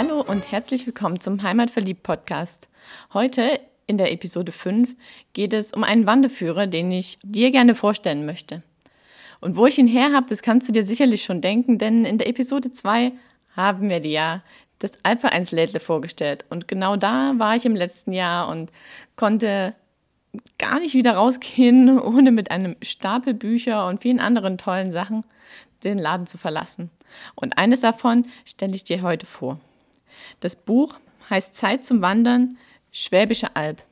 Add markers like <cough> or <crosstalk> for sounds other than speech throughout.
Hallo und herzlich willkommen zum Heimatverliebt Podcast. Heute in der Episode 5 geht es um einen Wanderführer, den ich dir gerne vorstellen möchte. Und wo ich ihn her habe, das kannst du dir sicherlich schon denken, denn in der Episode 2 haben wir dir ja das Alpha 1 Lädle vorgestellt. Und genau da war ich im letzten Jahr und konnte gar nicht wieder rausgehen, <laughs> ohne mit einem Stapel Bücher und vielen anderen tollen Sachen den Laden zu verlassen. Und eines davon stelle ich dir heute vor. Das Buch heißt Zeit zum Wandern, Schwäbische Alb.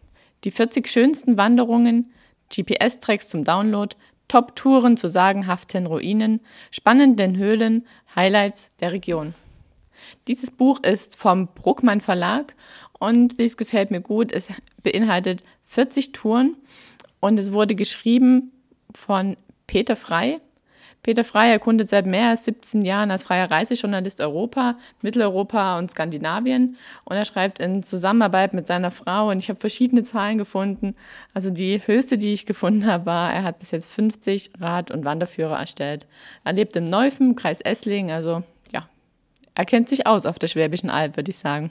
Die 40 schönsten Wanderungen, GPS-Tracks zum Download, Top-Touren zu sagenhaften Ruinen, spannenden Höhlen, Highlights der Region. Dieses Buch ist vom Bruckmann Verlag und es gefällt mir gut. Es beinhaltet 40 Touren und es wurde geschrieben von Peter Frei. Peter Frei erkundet seit mehr als 17 Jahren als freier Reisejournalist Europa, Mitteleuropa und Skandinavien. Und er schreibt in Zusammenarbeit mit seiner Frau, und ich habe verschiedene Zahlen gefunden. Also die höchste, die ich gefunden habe, war, er hat bis jetzt 50 Rad- und Wanderführer erstellt. Er lebt im Neufen, Kreis Esslingen, also ja, er kennt sich aus auf der Schwäbischen Alb, würde ich sagen.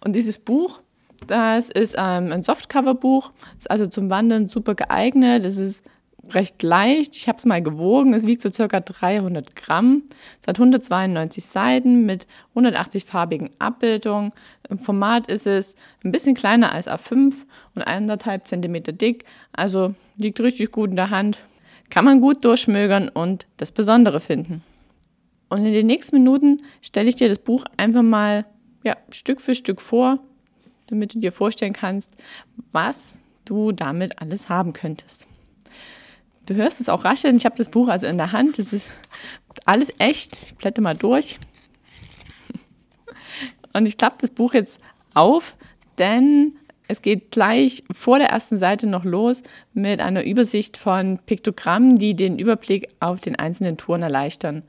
Und dieses Buch, das ist ähm, ein Softcover-Buch, ist also zum Wandern super geeignet. Es ist recht leicht. Ich habe es mal gewogen. Es wiegt so circa 300 Gramm. Es hat 192 Seiten mit 180 farbigen Abbildungen. Im Format ist es ein bisschen kleiner als A5 und 1,5 cm dick. Also liegt richtig gut in der Hand. Kann man gut durchschmögern und das Besondere finden. Und in den nächsten Minuten stelle ich dir das Buch einfach mal ja, Stück für Stück vor, damit du dir vorstellen kannst, was du damit alles haben könntest. Du hörst es auch rascheln. Ich habe das Buch also in der Hand. Das ist alles echt. Ich blätter mal durch. Und ich klappe das Buch jetzt auf, denn es geht gleich vor der ersten Seite noch los mit einer Übersicht von Piktogrammen, die den Überblick auf den einzelnen Touren erleichtern.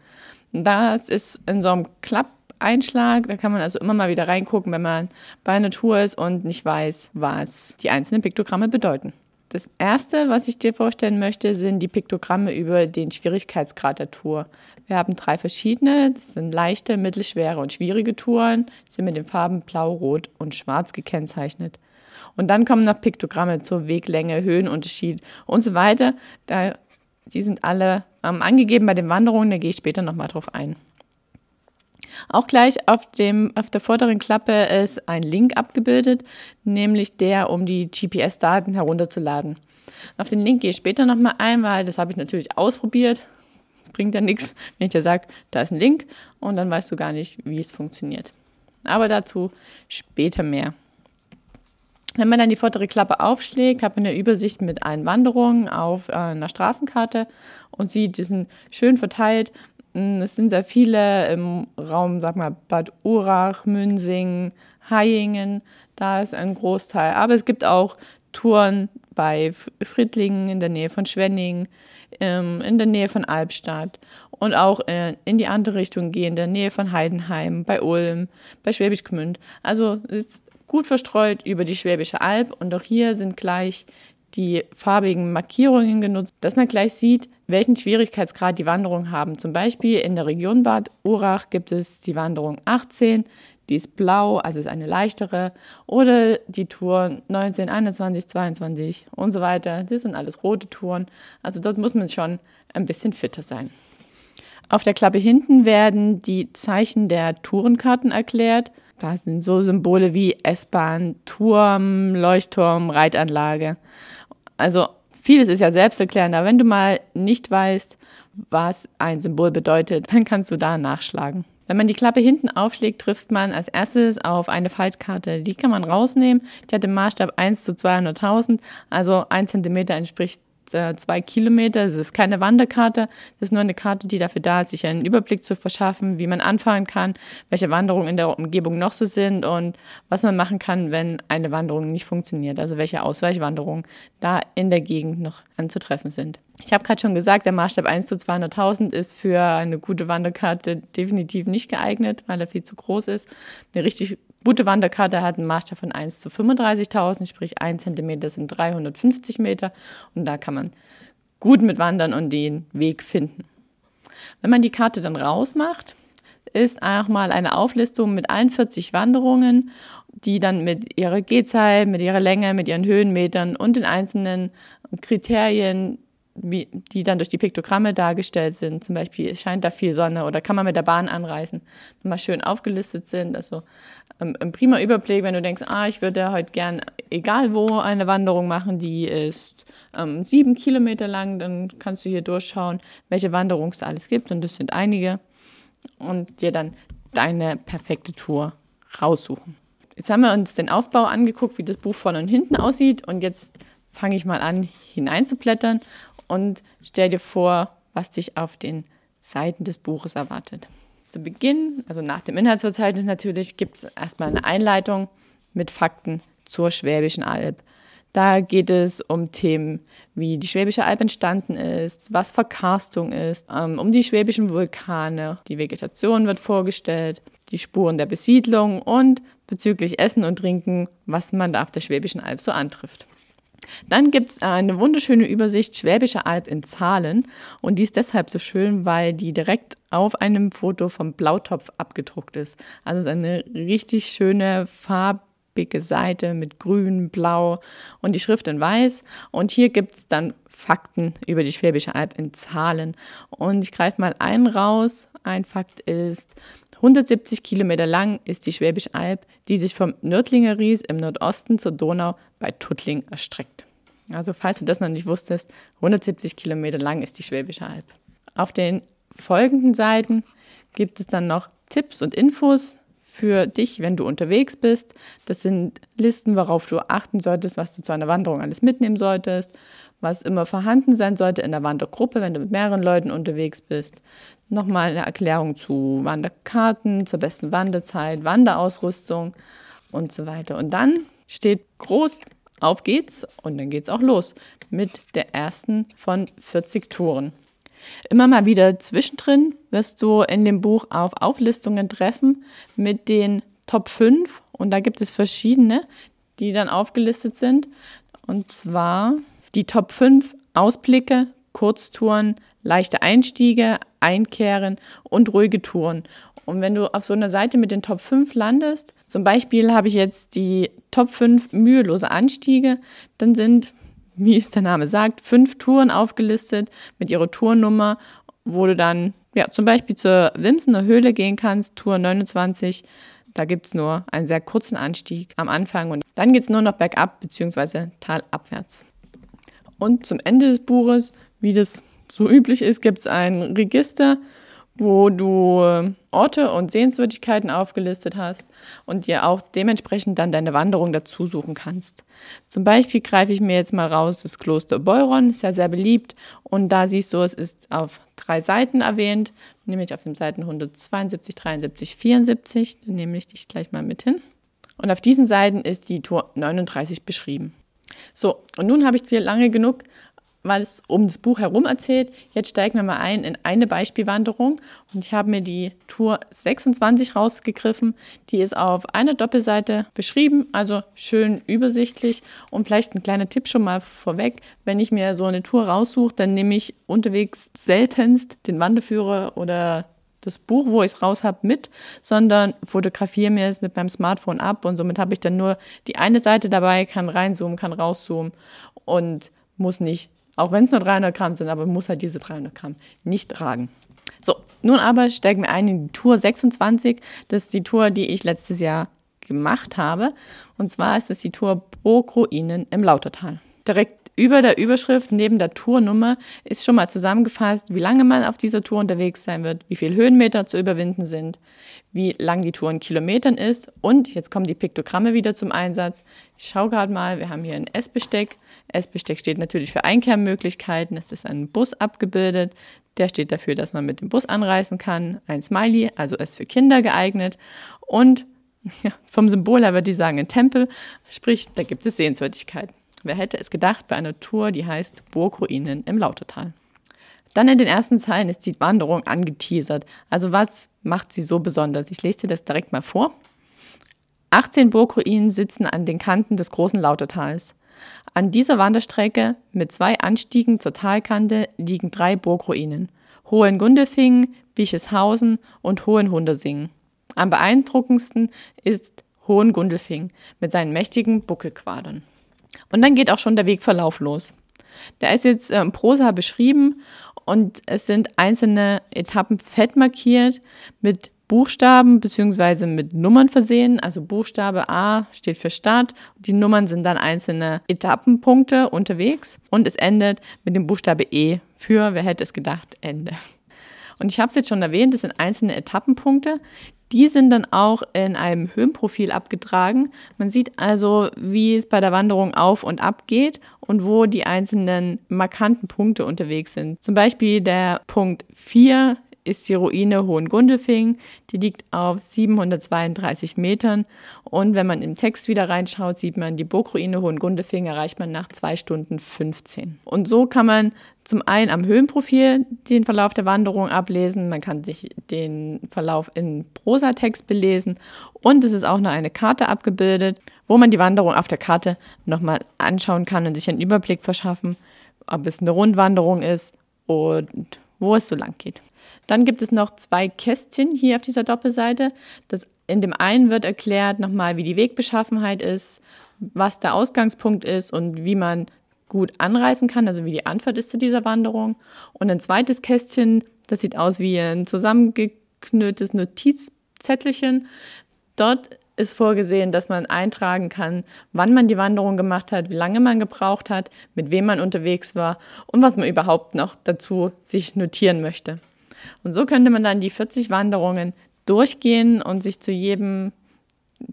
Das ist in so einem Klappeinschlag. Da kann man also immer mal wieder reingucken, wenn man bei einer Tour ist und nicht weiß, was die einzelnen Piktogramme bedeuten. Das erste, was ich dir vorstellen möchte, sind die Piktogramme über den Schwierigkeitsgrad der Tour. Wir haben drei verschiedene, das sind leichte, mittelschwere und schwierige Touren, die sind mit den Farben blau, rot und schwarz gekennzeichnet. Und dann kommen noch Piktogramme zur Weglänge, Höhenunterschied und so weiter. Da, die sind alle ähm, angegeben bei den Wanderungen, da gehe ich später nochmal drauf ein. Auch gleich auf, dem, auf der vorderen Klappe ist ein Link abgebildet, nämlich der, um die GPS-Daten herunterzuladen. Auf den Link gehe ich später nochmal ein, weil das habe ich natürlich ausprobiert. Das bringt ja nichts, wenn ich dir sage, da ist ein Link und dann weißt du gar nicht, wie es funktioniert. Aber dazu später mehr. Wenn man dann die vordere Klappe aufschlägt, hat man eine Übersicht mit allen Wanderungen auf äh, einer Straßenkarte und sieht, die sind schön verteilt es sind sehr viele im Raum, sag mal, Bad Urach, Münsing, Hayingen. Da ist ein Großteil. Aber es gibt auch Touren bei Friedlingen in der Nähe von Schwenning, ähm, in der Nähe von Albstadt und auch äh, in die andere Richtung gehen, in der Nähe von Heidenheim, bei Ulm, bei Schwäbisch Gmünd. Also es ist gut verstreut über die Schwäbische Alb und auch hier sind gleich die farbigen Markierungen genutzt, dass man gleich sieht, welchen Schwierigkeitsgrad die Wanderungen haben. Zum Beispiel in der Region Bad Urach gibt es die Wanderung 18, die ist blau, also ist eine leichtere, oder die Tour 19, 21, 22 und so weiter. Das sind alles rote Touren. Also dort muss man schon ein bisschen fitter sein. Auf der Klappe hinten werden die Zeichen der Tourenkarten erklärt. Da sind so Symbole wie S-Bahn, Turm, Leuchtturm, Reitanlage. Also vieles ist ja selbsterklärend, aber wenn du mal nicht weißt, was ein Symbol bedeutet, <laughs> dann kannst du da nachschlagen. Wenn man die Klappe hinten aufschlägt, trifft man als erstes auf eine Faltkarte. Die kann man rausnehmen. Die hat den Maßstab 1 zu 200.000, also 1 cm entspricht äh, zwei Kilometer. Das ist keine Wanderkarte, das ist nur eine Karte, die dafür da ist, sich einen Überblick zu verschaffen, wie man anfahren kann, welche Wanderungen in der Umgebung noch so sind und was man machen kann, wenn eine Wanderung nicht funktioniert. Also welche Ausweichwanderungen da in der Gegend noch anzutreffen sind. Ich habe gerade schon gesagt, der Maßstab 1 zu 200.000 ist für eine gute Wanderkarte definitiv nicht geeignet, weil er viel zu groß ist. Eine richtig gute Wanderkarte hat einen Maßstab von 1 zu 35.000, sprich 1 cm sind 350 Meter und da kann man gut mit wandern und den Weg finden. Wenn man die Karte dann rausmacht, ist einfach mal eine Auflistung mit 41 Wanderungen, die dann mit ihrer Gehzeit, mit ihrer Länge, mit ihren Höhenmetern und den einzelnen Kriterien die dann durch die Piktogramme dargestellt sind. Zum Beispiel scheint da viel Sonne oder kann man mit der Bahn anreisen, nochmal schön aufgelistet sind. Also ähm, ein prima Überblick, wenn du denkst, ah, ich würde heute gern, egal wo, eine Wanderung machen, die ist ähm, sieben Kilometer lang, dann kannst du hier durchschauen, welche Wanderungen es alles gibt und das sind einige und dir dann deine perfekte Tour raussuchen. Jetzt haben wir uns den Aufbau angeguckt, wie das Buch vorne und hinten aussieht und jetzt fange ich mal an hineinzublättern und stell dir vor, was dich auf den Seiten des Buches erwartet. Zu Beginn, also nach dem Inhaltsverzeichnis natürlich, gibt es erstmal eine Einleitung mit Fakten zur Schwäbischen Alb. Da geht es um Themen wie die Schwäbische Alb entstanden ist, was Verkarstung ist, ähm, um die schwäbischen Vulkane, die Vegetation wird vorgestellt, die Spuren der Besiedlung und bezüglich Essen und Trinken, was man da auf der Schwäbischen Alb so antrifft. Dann gibt es eine wunderschöne Übersicht Schwäbische Alb in Zahlen und die ist deshalb so schön, weil die direkt auf einem Foto vom Blautopf abgedruckt ist. Also es ist eine richtig schöne farbige Seite mit grün, blau und die Schrift in weiß. Und hier gibt es dann Fakten über die Schwäbische Alb in Zahlen. Und ich greife mal einen raus. Ein Fakt ist, 170 Kilometer lang ist die Schwäbische Alb, die sich vom Nördlinger Ries im Nordosten zur Donau bei Tuttling erstreckt. Also falls du das noch nicht wusstest, 170 Kilometer lang ist die Schwäbische Alb. Auf den folgenden Seiten gibt es dann noch Tipps und Infos für dich, wenn du unterwegs bist. Das sind Listen, worauf du achten solltest, was du zu einer Wanderung alles mitnehmen solltest, was immer vorhanden sein sollte in der Wandergruppe, wenn du mit mehreren Leuten unterwegs bist. Nochmal eine Erklärung zu Wanderkarten, zur besten Wanderzeit, Wanderausrüstung und so weiter. Und dann steht groß, auf geht's und dann geht's auch los mit der ersten von 40 Touren. Immer mal wieder zwischendrin wirst du in dem Buch auf Auflistungen treffen mit den Top 5 und da gibt es verschiedene, die dann aufgelistet sind. Und zwar die Top 5 Ausblicke, Kurztouren, leichte Einstiege, Einkehren und ruhige Touren. Und wenn du auf so einer Seite mit den Top 5 landest, zum Beispiel habe ich jetzt die Top 5 mühelose Anstiege, dann sind, wie es der Name sagt, fünf Touren aufgelistet mit ihrer Tournummer, wo du dann ja, zum Beispiel zur Wimsener Höhle gehen kannst, Tour 29. Da gibt es nur einen sehr kurzen Anstieg am Anfang und dann geht es nur noch bergab bzw. talabwärts. Und zum Ende des Buches, wie das so üblich ist, gibt es ein Register, wo du äh, Orte und Sehenswürdigkeiten aufgelistet hast und dir auch dementsprechend dann deine Wanderung dazu suchen kannst. Zum Beispiel greife ich mir jetzt mal raus das Kloster Beuron, ist ja sehr beliebt und da siehst du, es ist auf drei Seiten erwähnt, nämlich auf den Seiten 172, 73, 74, dann nehme ich dich gleich mal mit hin. Und auf diesen Seiten ist die Tour 39 beschrieben. So, und nun habe ich dir lange genug, weil es um das Buch herum erzählt. Jetzt steigen wir mal ein in eine Beispielwanderung und ich habe mir die Tour 26 rausgegriffen. Die ist auf einer Doppelseite beschrieben, also schön übersichtlich und vielleicht ein kleiner Tipp schon mal vorweg. Wenn ich mir so eine Tour raussuche, dann nehme ich unterwegs seltenst den Wanderführer oder das Buch, wo ich es raus habe, mit, sondern fotografiere mir es mit meinem Smartphone ab und somit habe ich dann nur die eine Seite dabei, kann reinzoomen, kann rauszoomen und muss nicht, auch wenn es nur 300 Gramm sind, aber muss halt diese 300 Gramm nicht tragen. So, nun aber steigen wir ein in die Tour 26. Das ist die Tour, die ich letztes Jahr gemacht habe. Und zwar ist es die Tour Burgruinen im Lautertal. Direkt über der Überschrift neben der Tournummer ist schon mal zusammengefasst, wie lange man auf dieser Tour unterwegs sein wird, wie viele Höhenmeter zu überwinden sind, wie lang die Tour in Kilometern ist und jetzt kommen die Piktogramme wieder zum Einsatz. Ich schaue gerade mal, wir haben hier ein S-Besteck. S-Besteck steht natürlich für Einkehrmöglichkeiten. Es ist ein Bus abgebildet. Der steht dafür, dass man mit dem Bus anreisen kann. Ein Smiley, also ist für Kinder geeignet. Und <laughs> ja, vom Symbol her würde ich sagen ein Tempel, sprich, da gibt es Sehenswürdigkeiten. Wer hätte es gedacht bei einer Tour, die heißt Burgruinen im Lautertal. Dann in den ersten Zeilen ist die Wanderung angeteasert. Also was macht sie so besonders? Ich lese dir das direkt mal vor. 18 Burgruinen sitzen an den Kanten des großen Lautertals. An dieser Wanderstrecke mit zwei Anstiegen zur Talkante liegen drei Burgruinen. Hohengundelfingen, Bischeshausen und Hohenhundersingen. Am beeindruckendsten ist Hohengundelfingen mit seinen mächtigen Buckelquadern. Und dann geht auch schon der Wegverlauf los. Der ist jetzt äh, Prosa beschrieben und es sind einzelne Etappen fett markiert mit Buchstaben bzw. mit Nummern versehen. Also Buchstabe A steht für Start. Die Nummern sind dann einzelne Etappenpunkte unterwegs und es endet mit dem Buchstabe E für, wer hätte es gedacht, Ende. Und ich habe es jetzt schon erwähnt, das sind einzelne Etappenpunkte. Die sind dann auch in einem Höhenprofil abgetragen. Man sieht also, wie es bei der Wanderung auf und ab geht und wo die einzelnen markanten Punkte unterwegs sind. Zum Beispiel der Punkt 4 ist die Ruine Hohengundelfing. Die liegt auf 732 Metern. Und wenn man im Text wieder reinschaut, sieht man, die Burgruine Hohengundelfing erreicht man nach 2 Stunden 15. Und so kann man zum einen am Höhenprofil den Verlauf der Wanderung ablesen. Man kann sich den Verlauf in Prosatext belesen. Und es ist auch noch eine Karte abgebildet, wo man die Wanderung auf der Karte nochmal anschauen kann und sich einen Überblick verschaffen, ob es eine Rundwanderung ist und wo es so lang geht. Dann gibt es noch zwei Kästchen hier auf dieser Doppelseite. Das, in dem einen wird erklärt nochmal, wie die Wegbeschaffenheit ist, was der Ausgangspunkt ist und wie man gut anreisen kann, also wie die Anfahrt ist zu dieser Wanderung. Und ein zweites Kästchen, das sieht aus wie ein zusammengeknülltes Notizzettelchen. Dort ist vorgesehen, dass man eintragen kann, wann man die Wanderung gemacht hat, wie lange man gebraucht hat, mit wem man unterwegs war und was man überhaupt noch dazu sich notieren möchte. Und so könnte man dann die 40 Wanderungen durchgehen und sich zu jedem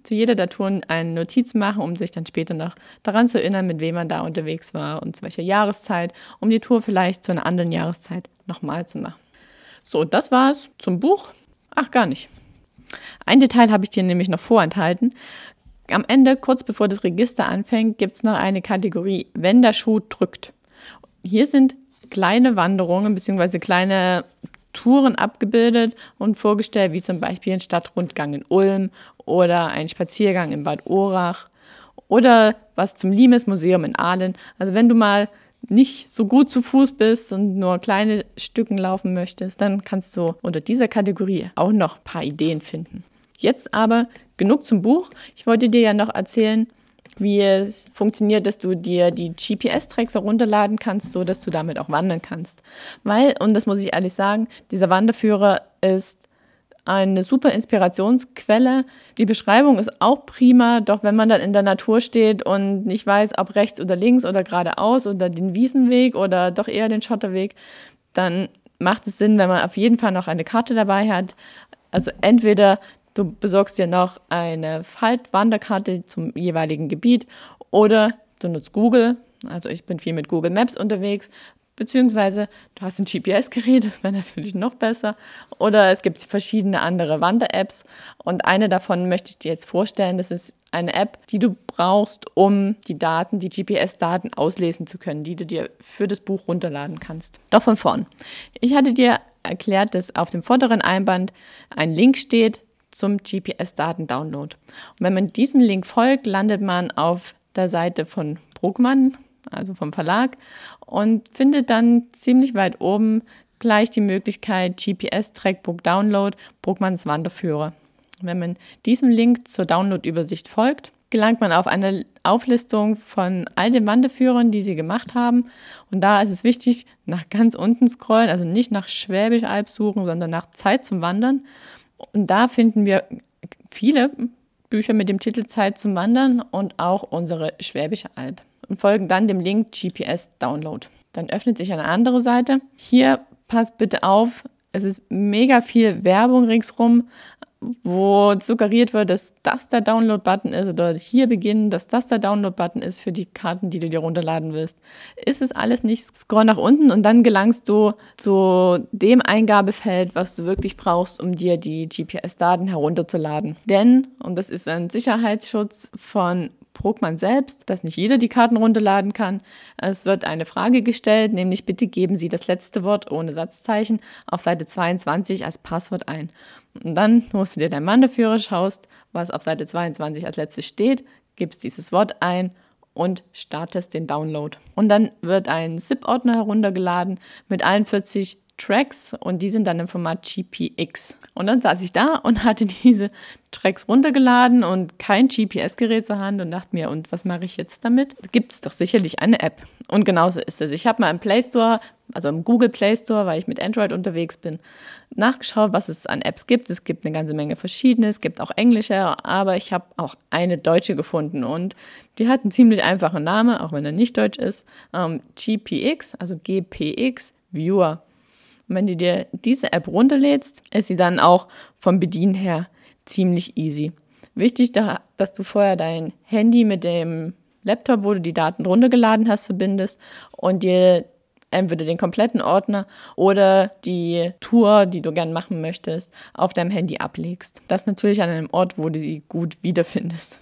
zu jeder der Touren eine Notiz machen, um sich dann später noch daran zu erinnern, mit wem man da unterwegs war und zu welcher Jahreszeit, um die Tour vielleicht zu einer anderen Jahreszeit nochmal zu machen. So, das war's zum Buch. Ach, gar nicht. Ein Detail habe ich dir nämlich noch vorenthalten. Am Ende, kurz bevor das Register anfängt, gibt es noch eine Kategorie, wenn der Schuh drückt. Hier sind kleine Wanderungen bzw. kleine Touren abgebildet und vorgestellt, wie zum Beispiel ein Stadtrundgang in Ulm oder ein Spaziergang in Bad Orach oder was zum Limes-Museum in Aalen. Also wenn du mal nicht so gut zu Fuß bist und nur kleine Stücken laufen möchtest, dann kannst du unter dieser Kategorie auch noch ein paar Ideen finden. Jetzt aber genug zum Buch. Ich wollte dir ja noch erzählen, wie es funktioniert, dass du dir die GPS-Tracks herunterladen kannst, so dass du damit auch wandern kannst. Weil, und das muss ich ehrlich sagen, dieser Wanderführer ist eine super Inspirationsquelle. Die Beschreibung ist auch prima, doch wenn man dann in der Natur steht und nicht weiß, ob rechts oder links oder geradeaus oder den Wiesenweg oder doch eher den Schotterweg, dann macht es Sinn, wenn man auf jeden Fall noch eine Karte dabei hat. Also entweder Du besorgst dir noch eine Faltwanderkarte zum jeweiligen Gebiet oder du nutzt Google. Also ich bin viel mit Google Maps unterwegs, beziehungsweise du hast ein GPS-Gerät, <laughs> das wäre natürlich noch besser. Oder es gibt verschiedene andere Wander-Apps und eine davon möchte ich dir jetzt vorstellen. Das ist eine App, die du brauchst, um die Daten, die GPS-Daten auslesen zu können, die du dir für das Buch runterladen kannst. Doch von vorn. Ich hatte dir erklärt, dass auf dem vorderen Einband ein Link steht zum GPS-Daten-Download. Und wenn man diesem Link folgt, landet man auf der Seite von Bruckmann, also vom Verlag, und findet dann ziemlich weit oben gleich die Möglichkeit GPS-Trackbook Download Bruckmanns Wanderführer. Wenn man diesem Link zur Download-Übersicht folgt, gelangt man auf eine Auflistung von all den Wanderführern, die sie gemacht haben. Und da ist es wichtig, nach ganz unten scrollen, also nicht nach Schwäbisch Alb suchen, sondern nach Zeit zum Wandern. Und da finden wir viele Bücher mit dem Titel Zeit zum Wandern und auch unsere Schwäbische Alb und folgen dann dem Link GPS Download. Dann öffnet sich eine andere Seite. Hier passt bitte auf, es ist mega viel Werbung ringsrum, wo suggeriert wird, dass das der Download-Button ist oder hier beginnen, dass das der Download-Button ist für die Karten, die du dir runterladen willst. Ist es alles nicht, scroll nach unten und dann gelangst du zu dem Eingabefeld, was du wirklich brauchst, um dir die GPS-Daten herunterzuladen. Denn, und das ist ein Sicherheitsschutz von Bruckmann selbst, dass nicht jeder die Karten runterladen kann. Es wird eine Frage gestellt, nämlich bitte geben Sie das letzte Wort ohne Satzzeichen auf Seite 22 als Passwort ein. Und dann musst du dir deinen Wanderführer schaust, was auf Seite 22 als letztes steht, gibst dieses Wort ein und startest den Download. Und dann wird ein ZIP-Ordner heruntergeladen mit allen 40 Tracks und die sind dann im Format GPX. Und dann saß ich da und hatte <laughs> diese Tracks runtergeladen und kein GPS-Gerät zur Hand und dachte mir, und was mache ich jetzt damit? Gibt es doch sicherlich eine App. Und genauso ist es. Ich habe mal im Play Store, also im Google Play Store, weil ich mit Android unterwegs bin, nachgeschaut, was es an Apps gibt. Es gibt eine ganze Menge verschiedene, es gibt auch englische, aber ich habe auch eine deutsche gefunden und die hat einen ziemlich einfachen Namen, auch wenn er nicht deutsch ist. Ähm, GPX, also GPX Viewer. Und wenn du dir diese App runterlädst, ist sie dann auch vom Bedienen her ziemlich easy. Wichtig, dass du vorher dein Handy mit dem Laptop, wo du die Daten runtergeladen hast, verbindest und dir entweder den kompletten Ordner oder die Tour, die du gern machen möchtest, auf deinem Handy ablegst. Das natürlich an einem Ort, wo du sie gut wiederfindest.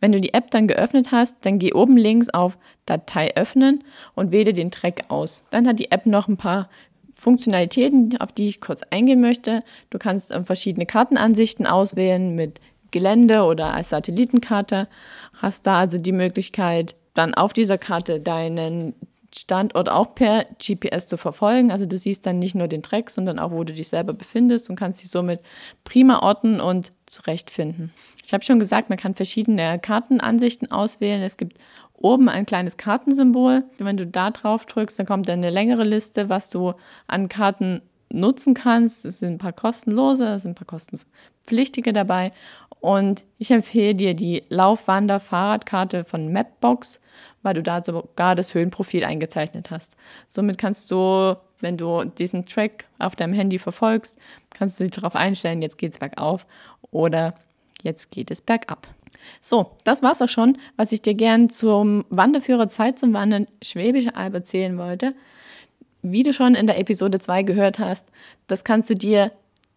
Wenn du die App dann geöffnet hast, dann geh oben links auf Datei öffnen und wähle den Track aus. Dann hat die App noch ein paar Funktionalitäten, auf die ich kurz eingehen möchte. Du kannst ähm, verschiedene Kartenansichten auswählen mit Gelände oder als Satellitenkarte. Hast da also die Möglichkeit, dann auf dieser Karte deinen Standort auch per GPS zu verfolgen. Also du siehst dann nicht nur den Track, sondern auch, wo du dich selber befindest und kannst dich somit prima orten und zurechtfinden. Ich habe schon gesagt, man kann verschiedene Kartenansichten auswählen. Es gibt oben ein kleines Kartensymbol. Wenn du da drauf drückst, dann kommt eine längere Liste, was du an Karten nutzen kannst. Es sind ein paar kostenlose, es sind ein paar kostenpflichtige dabei. Und ich empfehle dir die Laufwander-Fahrradkarte von Mapbox, weil du da sogar das Höhenprofil eingezeichnet hast. Somit kannst du, wenn du diesen Track auf deinem Handy verfolgst, kannst du dich darauf einstellen, jetzt geht es bergauf oder jetzt geht es bergab. So, das war's auch schon, was ich dir gern zum Wanderführer Zeit zum Wandern Schwäbische Alb erzählen wollte. Wie du schon in der Episode 2 gehört hast, das kannst du dir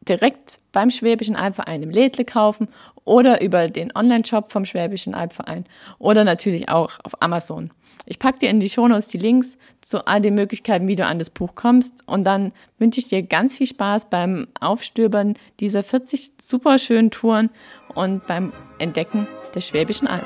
direkt beim Schwäbischen Albverein im Lädle kaufen oder über den Online-Shop vom Schwäbischen Albverein oder natürlich auch auf Amazon. Ich packe dir in die Shownotes die Links zu all den Möglichkeiten, wie du an das Buch kommst. Und dann wünsche ich dir ganz viel Spaß beim Aufstöbern dieser 40 super schönen Touren und beim Entdecken der Schwäbischen Alb.